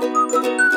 Música